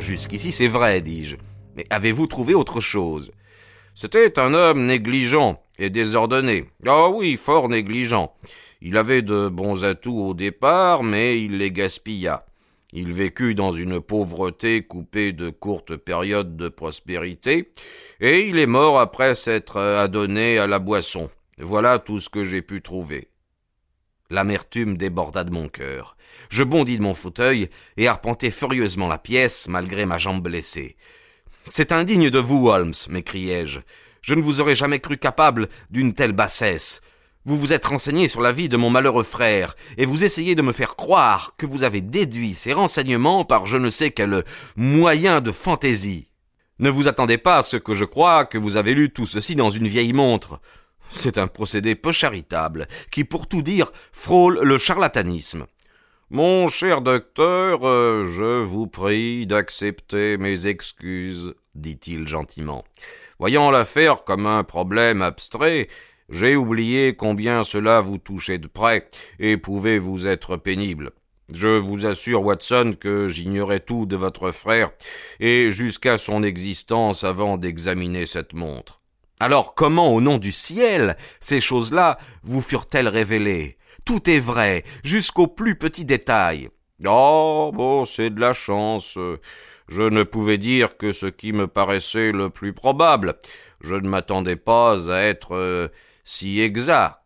Jusqu'ici c'est vrai, dis-je. Mais avez-vous trouvé autre chose? C'était un homme négligent et désordonné. Ah oui, fort négligent. Il avait de bons atouts au départ, mais il les gaspilla. Il vécut dans une pauvreté coupée de courtes périodes de prospérité, et il est mort après s'être adonné à la boisson. Voilà tout ce que j'ai pu trouver. L'amertume déborda de mon cœur. Je bondis de mon fauteuil et arpentai furieusement la pièce, malgré ma jambe blessée. C'est indigne de vous, Holmes, m'écriai-je. Je ne vous aurais jamais cru capable d'une telle bassesse. Vous vous êtes renseigné sur la vie de mon malheureux frère, et vous essayez de me faire croire que vous avez déduit ces renseignements par je ne sais quel moyen de fantaisie. Ne vous attendez pas à ce que je crois que vous avez lu tout ceci dans une vieille montre. C'est un procédé peu charitable, qui, pour tout dire, frôle le charlatanisme. Mon cher docteur, euh, je vous prie d'accepter mes excuses, dit-il gentiment. Voyant l'affaire comme un problème abstrait, j'ai oublié combien cela vous touchait de près et pouvait vous être pénible. Je vous assure, Watson, que j'ignorais tout de votre frère, et jusqu'à son existence avant d'examiner cette montre. Alors comment, au nom du ciel, ces choses-là vous furent-elles révélées? Tout est vrai, jusqu'au plus petit détail. Oh, bon, c'est de la chance. Je ne pouvais dire que ce qui me paraissait le plus probable. Je ne m'attendais pas à être euh, si exact.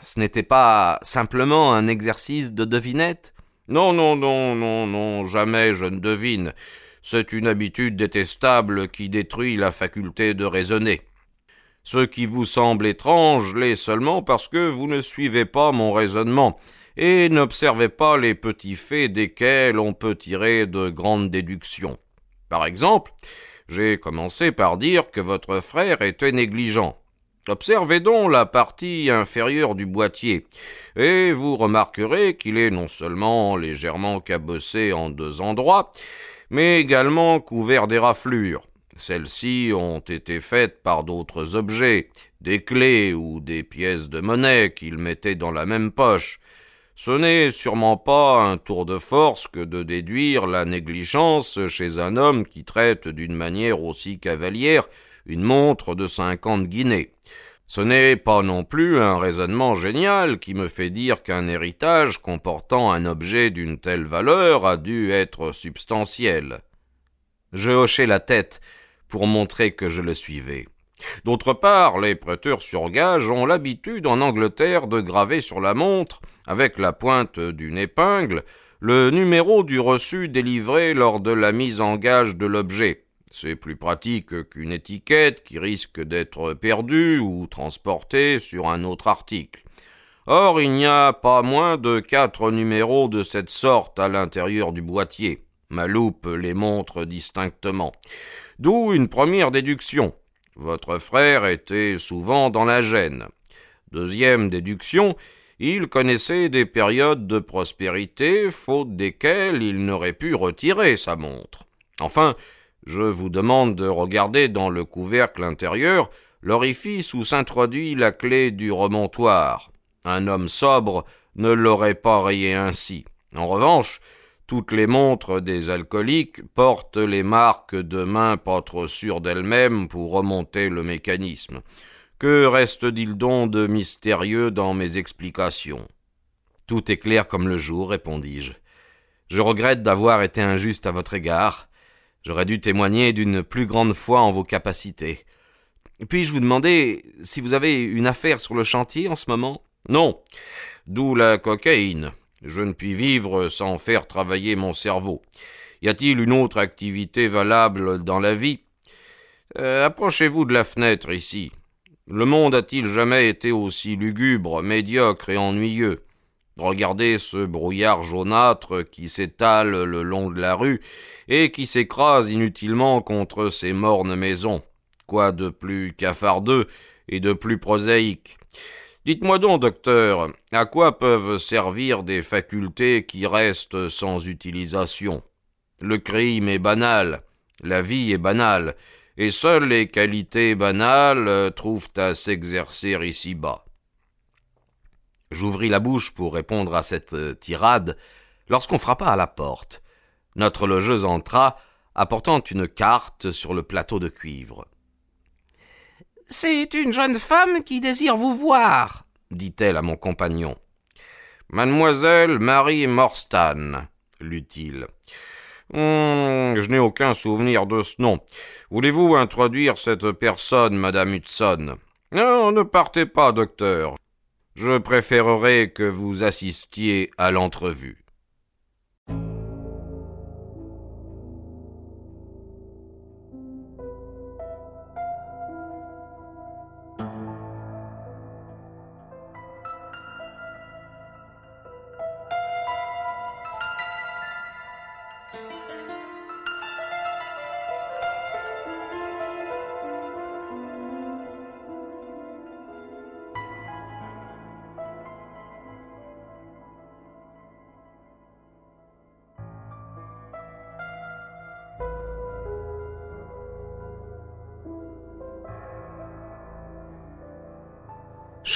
Ce n'était pas simplement un exercice de devinette? Non, non, non, non, non, jamais je ne devine. C'est une habitude détestable qui détruit la faculté de raisonner. Ce qui vous semble étrange l'est seulement parce que vous ne suivez pas mon raisonnement et n'observez pas les petits faits desquels on peut tirer de grandes déductions. Par exemple, j'ai commencé par dire que votre frère était négligent. Observez donc la partie inférieure du boîtier, et vous remarquerez qu'il est non seulement légèrement cabossé en deux endroits, mais également couvert d'éraflures. Celles-ci ont été faites par d'autres objets, des clés ou des pièces de monnaie qu'il mettait dans la même poche. Ce n'est sûrement pas un tour de force que de déduire la négligence chez un homme qui traite d'une manière aussi cavalière une montre de cinquante guinées. Ce n'est pas non plus un raisonnement génial qui me fait dire qu'un héritage comportant un objet d'une telle valeur a dû être substantiel. Je hochai la tête, pour montrer que je le suivais. D'autre part, les prêteurs sur gage ont l'habitude en Angleterre de graver sur la montre, avec la pointe d'une épingle, le numéro du reçu délivré lors de la mise en gage de l'objet. C'est plus pratique qu'une étiquette qui risque d'être perdue ou transportée sur un autre article. Or, il n'y a pas moins de quatre numéros de cette sorte à l'intérieur du boîtier. Ma loupe les montre distinctement. D'où une première déduction. Votre frère était souvent dans la gêne. Deuxième déduction, il connaissait des périodes de prospérité, faute desquelles il n'aurait pu retirer sa montre. Enfin, je vous demande de regarder dans le couvercle intérieur l'orifice où s'introduit la clé du remontoir. Un homme sobre ne l'aurait pas rayé ainsi. En revanche, toutes les montres des alcooliques portent les marques de mains pas trop sûres d'elles-mêmes pour remonter le mécanisme. Que reste-t-il donc de mystérieux dans mes explications? Tout est clair comme le jour, répondis-je. Je regrette d'avoir été injuste à votre égard. J'aurais dû témoigner d'une plus grande foi en vos capacités. Puis-je vous demander si vous avez une affaire sur le chantier en ce moment? Non. D'où la cocaïne. Je ne puis vivre sans faire travailler mon cerveau. Y a-t-il une autre activité valable dans la vie? Euh, Approchez-vous de la fenêtre ici. Le monde a-t-il jamais été aussi lugubre, médiocre et ennuyeux? Regardez ce brouillard jaunâtre qui s'étale le long de la rue et qui s'écrase inutilement contre ces mornes maisons. Quoi de plus cafardeux et de plus prosaïque? Dites-moi donc, docteur, à quoi peuvent servir des facultés qui restent sans utilisation? Le crime est banal, la vie est banale, et seules les qualités banales trouvent à s'exercer ici-bas. J'ouvris la bouche pour répondre à cette euh, tirade lorsqu'on frappa à la porte. Notre logeuse entra, apportant une carte sur le plateau de cuivre. C'est une jeune femme qui désire vous voir, dit-elle à mon compagnon. Mademoiselle Marie Morstan, lut-il. Hum, je n'ai aucun souvenir de ce nom. Voulez-vous introduire cette personne, Madame Hudson? Ne partez pas, docteur. Je préférerais que vous assistiez à l'entrevue.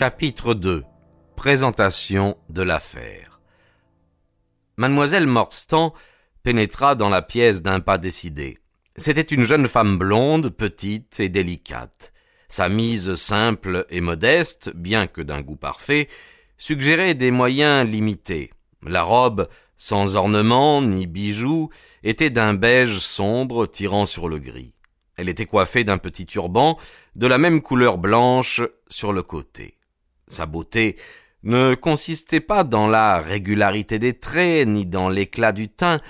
Chapitre 2 Présentation de l'affaire Mademoiselle Morstan pénétra dans la pièce d'un pas décidé. C'était une jeune femme blonde, petite et délicate. Sa mise simple et modeste, bien que d'un goût parfait, suggérait des moyens limités. La robe, sans ornement ni bijoux, était d'un beige sombre tirant sur le gris. Elle était coiffée d'un petit turban de la même couleur blanche sur le côté. Sa beauté ne consistait pas dans la régularité des traits ni dans l'éclat du teint,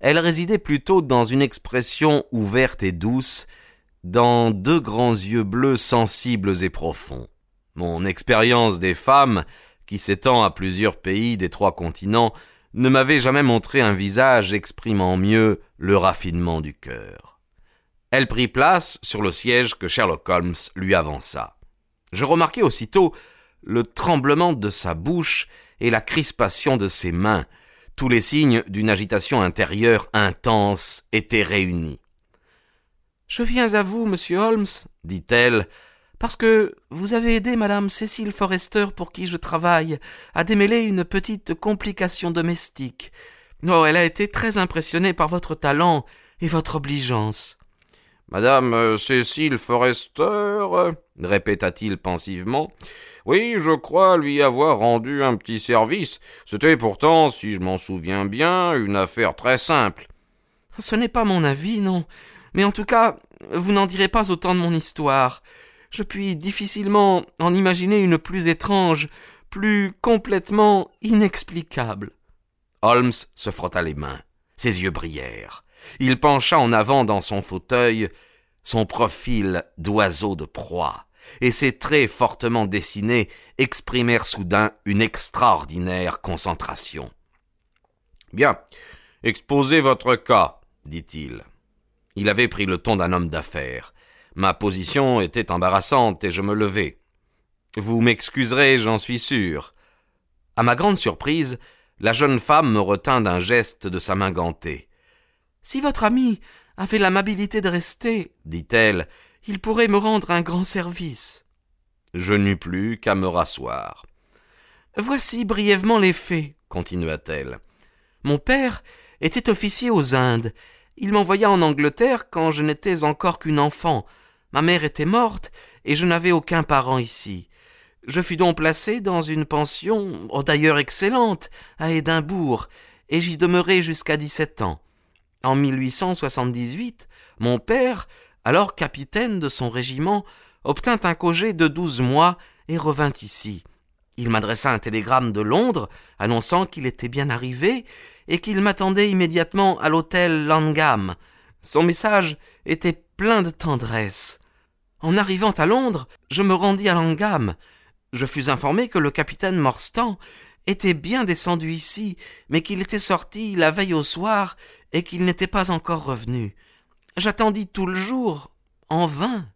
elle résidait plutôt dans une expression ouverte et douce, dans deux grands yeux bleus sensibles et profonds. Mon expérience des femmes, qui s'étend à plusieurs pays des trois continents, ne m'avait jamais montré un visage exprimant mieux le raffinement du cœur. Elle prit place sur le siège que Sherlock Holmes lui avança. Je remarquai aussitôt le tremblement de sa bouche et la crispation de ses mains, tous les signes d'une agitation intérieure intense étaient réunis. Je viens à vous, monsieur Holmes, dit-elle, parce que vous avez aidé madame Cécile Forrester pour qui je travaille à démêler une petite complication domestique. Oh, elle a été très impressionnée par votre talent et votre obligeance. Madame euh, Cécile Forrester, répéta-t-il pensivement, oui, je crois lui avoir rendu un petit service. C'était pourtant, si je m'en souviens bien, une affaire très simple. Ce n'est pas mon avis, non. Mais en tout cas, vous n'en direz pas autant de mon histoire. Je puis difficilement en imaginer une plus étrange, plus complètement inexplicable. Holmes se frotta les mains. Ses yeux brillèrent. Il pencha en avant dans son fauteuil, son profil d'oiseau de proie et ses traits fortement dessinés exprimèrent soudain une extraordinaire concentration. Bien, exposez votre cas, dit-il. Il avait pris le ton d'un homme d'affaires. Ma position était embarrassante et je me levai. Vous m'excuserez, j'en suis sûr. À ma grande surprise, la jeune femme me retint d'un geste de sa main gantée. Si votre ami avait l'amabilité de rester, dit-elle, il pourrait me rendre un grand service. Je n'eus plus qu'à me rasseoir. Voici brièvement les faits, continua-t-elle. Mon père était officier aux Indes. Il m'envoya en Angleterre quand je n'étais encore qu'une enfant. Ma mère était morte et je n'avais aucun parent ici. Je fus donc placé dans une pension, oh, d'ailleurs excellente, à Édimbourg, et j'y demeurai jusqu'à dix-sept ans. En 1878, mon père, alors capitaine de son régiment, obtint un congé de douze mois et revint ici. Il m'adressa un télégramme de Londres annonçant qu'il était bien arrivé et qu'il m'attendait immédiatement à l'hôtel Langham. Son message était plein de tendresse. En arrivant à Londres, je me rendis à Langham. Je fus informé que le capitaine Morstan était bien descendu ici, mais qu'il était sorti la veille au soir et qu'il n'était pas encore revenu. J'attendis tout le jour, en vain.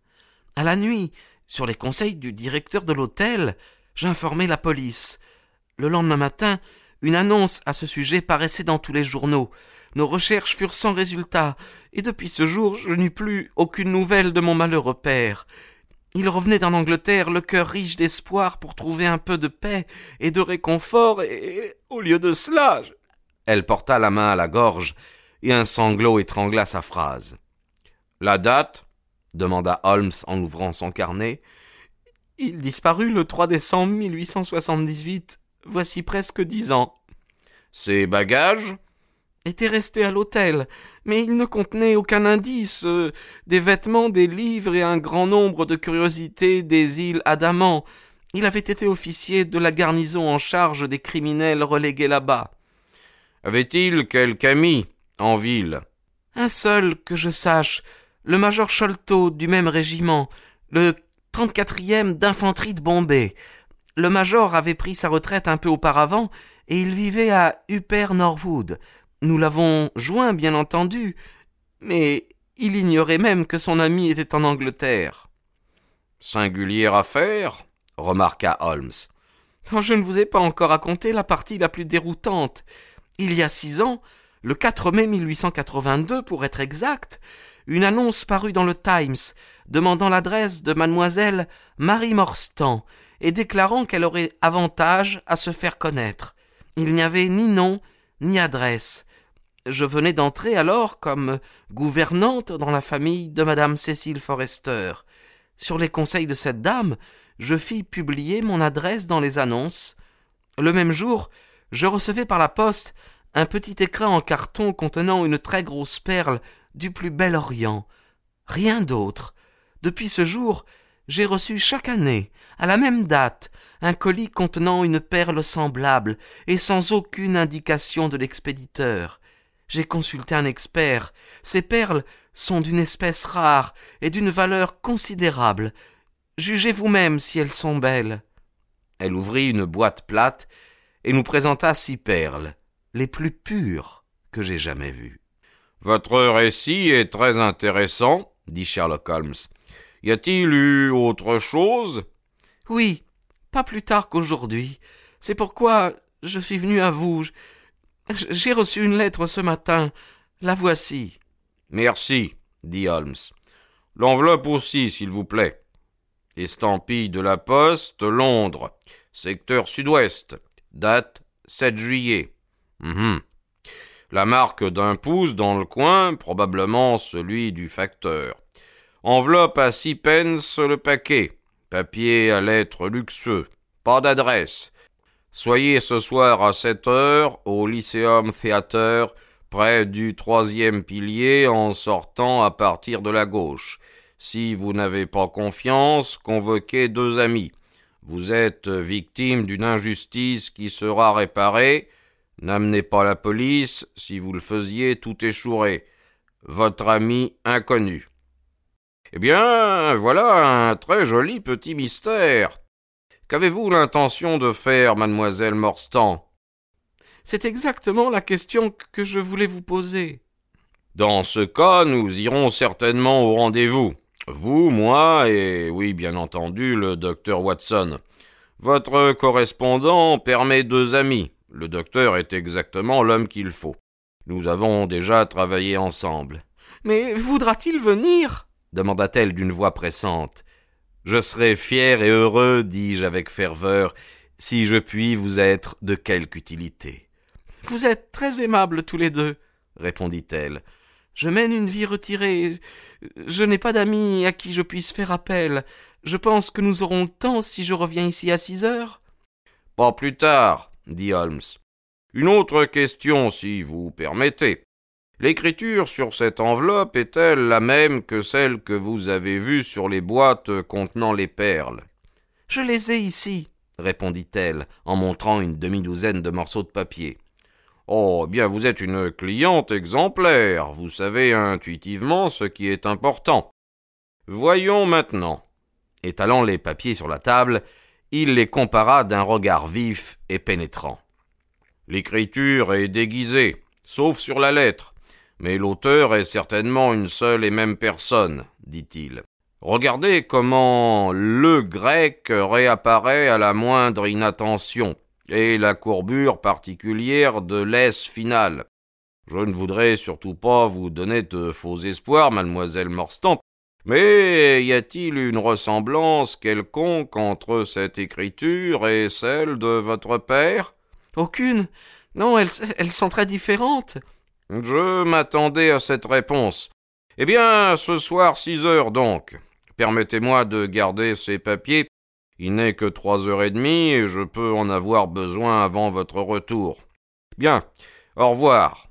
À la nuit, sur les conseils du directeur de l'hôtel, j'informai la police. Le lendemain matin, une annonce à ce sujet paraissait dans tous les journaux. Nos recherches furent sans résultat, et depuis ce jour je n'eus plus aucune nouvelle de mon malheureux père. Il revenait en Angleterre le cœur riche d'espoir pour trouver un peu de paix et de réconfort, et au lieu de cela. Elle porta la main à la gorge, et un sanglot étrangla sa phrase. La date demanda Holmes en ouvrant son carnet. Il disparut le 3 décembre 1878. Voici presque dix ans. Ses bagages étaient restés à l'hôtel, mais ils ne contenaient aucun indice, euh, des vêtements, des livres et un grand nombre de curiosités des îles Adamant. Il avait été officier de la garnison en charge des criminels relégués là-bas. Avait-il quelque ami en ville? Un seul que je sache, le major Sholto du même régiment, le 34e d'infanterie de Bombay. Le major avait pris sa retraite un peu auparavant et il vivait à Upper Norwood. Nous l'avons joint, bien entendu, mais il ignorait même que son ami était en Angleterre. Singulière affaire, remarqua Holmes. Oh, je ne vous ai pas encore raconté la partie la plus déroutante. Il y a six ans, le 4 mai 1882 pour être exact, une annonce parut dans le Times demandant l'adresse de mademoiselle Marie Morstan et déclarant qu'elle aurait avantage à se faire connaître. Il n'y avait ni nom ni adresse. Je venais d'entrer alors comme gouvernante dans la famille de madame Cécile Forrester. Sur les conseils de cette dame, je fis publier mon adresse dans les annonces. Le même jour, je recevais par la poste un petit écrin en carton contenant une très grosse perle du plus bel Orient. Rien d'autre. Depuis ce jour, j'ai reçu chaque année, à la même date, un colis contenant une perle semblable et sans aucune indication de l'expéditeur. J'ai consulté un expert. Ces perles sont d'une espèce rare et d'une valeur considérable. Jugez vous-même si elles sont belles. Elle ouvrit une boîte plate et nous présenta six perles, les plus pures que j'ai jamais vues. Votre récit est très intéressant, dit Sherlock Holmes. Y a-t-il eu autre chose? Oui, pas plus tard qu'aujourd'hui. C'est pourquoi je suis venu à vous. J'ai reçu une lettre ce matin. La voici. Merci, dit Holmes. L'enveloppe aussi, s'il vous plaît. Estampille de la Poste, Londres, secteur sud-ouest. Date 7 juillet. Mhm. La marque d'un pouce dans le coin, probablement celui du facteur. Enveloppe à six pence le paquet. Papier à lettres luxueux. Pas d'adresse. Soyez ce soir à sept heures au Lyceum Theatre, près du troisième pilier en sortant à partir de la gauche. Si vous n'avez pas confiance, convoquez deux amis. Vous êtes victime d'une injustice qui sera réparée. N'amenez pas la police, si vous le faisiez, tout échouerait. Votre ami inconnu. Eh bien, voilà un très joli petit mystère. Qu'avez-vous l'intention de faire, mademoiselle Morstan? C'est exactement la question que je voulais vous poser. Dans ce cas, nous irons certainement au rendez-vous. Vous, moi et, oui, bien entendu, le docteur Watson. Votre correspondant permet deux amis. Le docteur est exactement l'homme qu'il faut. Nous avons déjà travaillé ensemble. Mais voudra-t-il venir? demanda-t-elle d'une voix pressante. Je serai fier et heureux, dis-je avec ferveur, si je puis vous être de quelque utilité. Vous êtes très aimables tous les deux, répondit-elle. Je mène une vie retirée. Je n'ai pas d'amis à qui je puisse faire appel. Je pense que nous aurons le temps si je reviens ici à six heures. Pas plus tard, dit Holmes. Une autre question, si vous permettez. L'écriture sur cette enveloppe est-elle la même que celle que vous avez vue sur les boîtes contenant les perles? Je les ai ici, répondit-elle, en montrant une demi-douzaine de morceaux de papier. Oh, bien, vous êtes une cliente exemplaire. Vous savez intuitivement ce qui est important. Voyons maintenant. Étalant les papiers sur la table, il les compara d'un regard vif et pénétrant. L'écriture est déguisée, sauf sur la lettre, mais l'auteur est certainement une seule et même personne, dit-il. Regardez comment le grec réapparaît à la moindre inattention, et la courbure particulière de l'S finale. Je ne voudrais surtout pas vous donner de faux espoirs, mademoiselle Morstan, mais y a-t-il une ressemblance quelconque entre cette écriture et celle de votre père? Aucune. Non, elles, elles sont très différentes. Je m'attendais à cette réponse. Eh bien, ce soir six heures donc. Permettez-moi de garder ces papiers. Il n'est que trois heures et demie et je peux en avoir besoin avant votre retour. Bien. Au revoir.